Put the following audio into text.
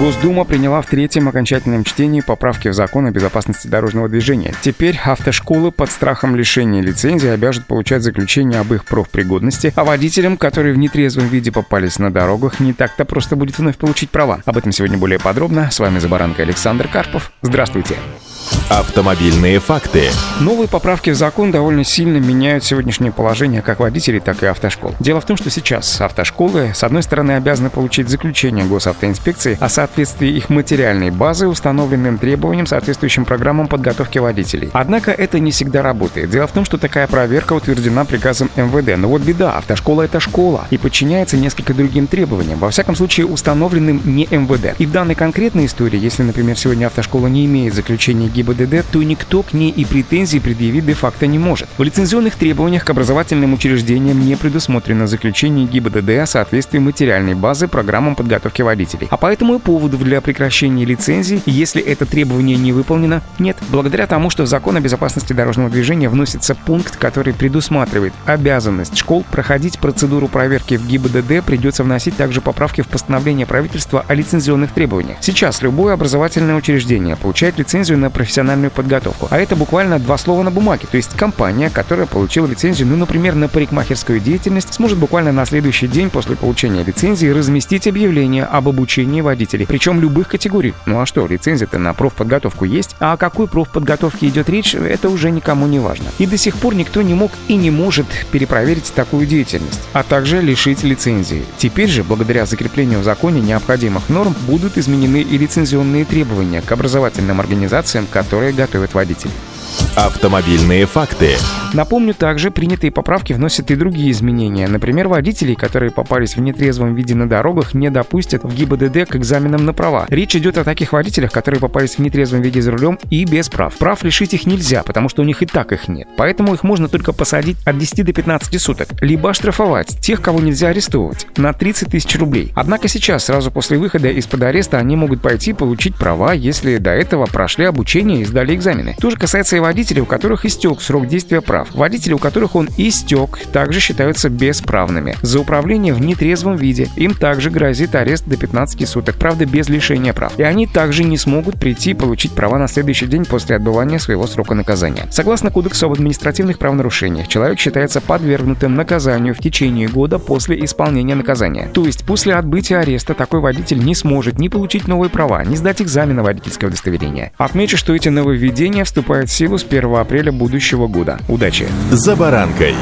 Госдума приняла в третьем окончательном чтении поправки в закон о безопасности дорожного движения. Теперь автошколы под страхом лишения лицензии обяжут получать заключение об их профпригодности, а водителям, которые в нетрезвом виде попались на дорогах, не так-то просто будет вновь получить права. Об этом сегодня более подробно. С вами Забаранка Александр Карпов. Здравствуйте. Автомобильные факты. Новые поправки в закон довольно сильно меняют сегодняшнее положение как водителей, так и автошкол. Дело в том, что сейчас автошколы, с одной стороны, обязаны получить заключение госавтоинспекции о соответствии их материальной базы установленным требованиям, соответствующим программам подготовки водителей. Однако это не всегда работает. Дело в том, что такая проверка утверждена приказом МВД. Но вот беда, автошкола — это школа и подчиняется несколько другим требованиям, во всяком случае установленным не МВД. И в данной конкретной истории, если, например, сегодня автошкола не имеет заключения ГИБДД, то никто к ней и претензий предъявить де-факто не может. В лицензионных требованиях к образовательным учреждениям не предусмотрено заключение ГИБДД о соответствии материальной базы программам подготовки водителей. А поэтому и поводов для прекращения лицензии, если это требование не выполнено, нет. Благодаря тому, что в закон о безопасности дорожного движения вносится пункт, который предусматривает обязанность школ проходить процедуру проверки в ГИБДД, придется вносить также поправки в постановление правительства о лицензионных требованиях. Сейчас любое образовательное учреждение получает лицензию на профессиональную подготовку. А это буквально два слова на бумаге. То есть компания, которая получила лицензию, ну, например, на парикмахерскую деятельность, сможет буквально на следующий день после получения лицензии разместить объявление об обучении водителей. Причем любых категорий. Ну а что, лицензия-то на профподготовку есть, а о какой профподготовке идет речь, это уже никому не важно. И до сих пор никто не мог и не может перепроверить такую деятельность, а также лишить лицензии. Теперь же, благодаря закреплению в законе необходимых норм, будут изменены и лицензионные требования к образовательным организациям, которые готовят водителей. Автомобильные факты. Напомню, также принятые поправки вносят и другие изменения. Например, водителей, которые попались в нетрезвом виде на дорогах, не допустят в ГИБДД к экзаменам на права. Речь идет о таких водителях, которые попались в нетрезвом виде за рулем и без прав. Прав лишить их нельзя, потому что у них и так их нет. Поэтому их можно только посадить от 10 до 15 суток, либо оштрафовать тех, кого нельзя арестовывать, на 30 тысяч рублей. Однако сейчас, сразу после выхода из-под ареста, они могут пойти получить права, если до этого прошли обучение и сдали экзамены. То же касается и водителей, у которых истек срок действия прав. Водители, у которых он истек, также считаются бесправными. За управление в нетрезвом виде им также грозит арест до 15 суток, правда без лишения прав. И они также не смогут прийти и получить права на следующий день после отбывания своего срока наказания. Согласно Кодексу об административных правонарушениях, человек считается подвергнутым наказанию в течение года после исполнения наказания. То есть после отбытия ареста такой водитель не сможет ни получить новые права, ни сдать экзамен на водительское удостоверение. Отмечу, что эти нововведения вступают в силу с 1 апреля будущего года. Удачи! «За баранкой».